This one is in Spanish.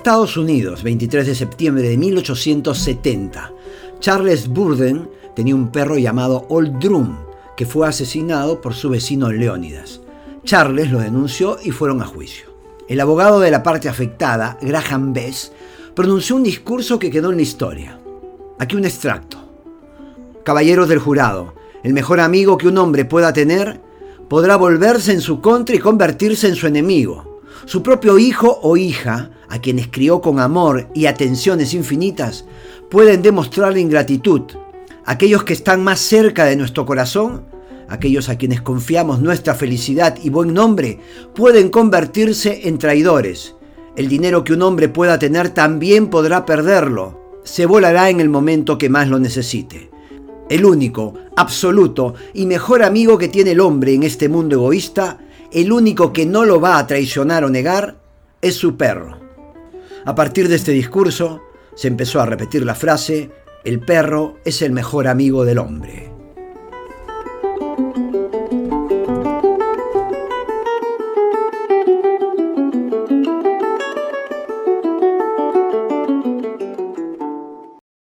Estados Unidos, 23 de septiembre de 1870, Charles Burden tenía un perro llamado Old Drum, que fue asesinado por su vecino Leónidas. Charles lo denunció y fueron a juicio. El abogado de la parte afectada, Graham Bess, pronunció un discurso que quedó en la historia. Aquí un extracto. Caballeros del jurado, el mejor amigo que un hombre pueda tener podrá volverse en su contra y convertirse en su enemigo. Su propio hijo o hija, a quienes crió con amor y atenciones infinitas, pueden demostrarle ingratitud. Aquellos que están más cerca de nuestro corazón, aquellos a quienes confiamos nuestra felicidad y buen nombre, pueden convertirse en traidores. El dinero que un hombre pueda tener también podrá perderlo. Se volará en el momento que más lo necesite. El único, absoluto y mejor amigo que tiene el hombre en este mundo egoísta, el único que no lo va a traicionar o negar, es su perro. A partir de este discurso, se empezó a repetir la frase, el perro es el mejor amigo del hombre.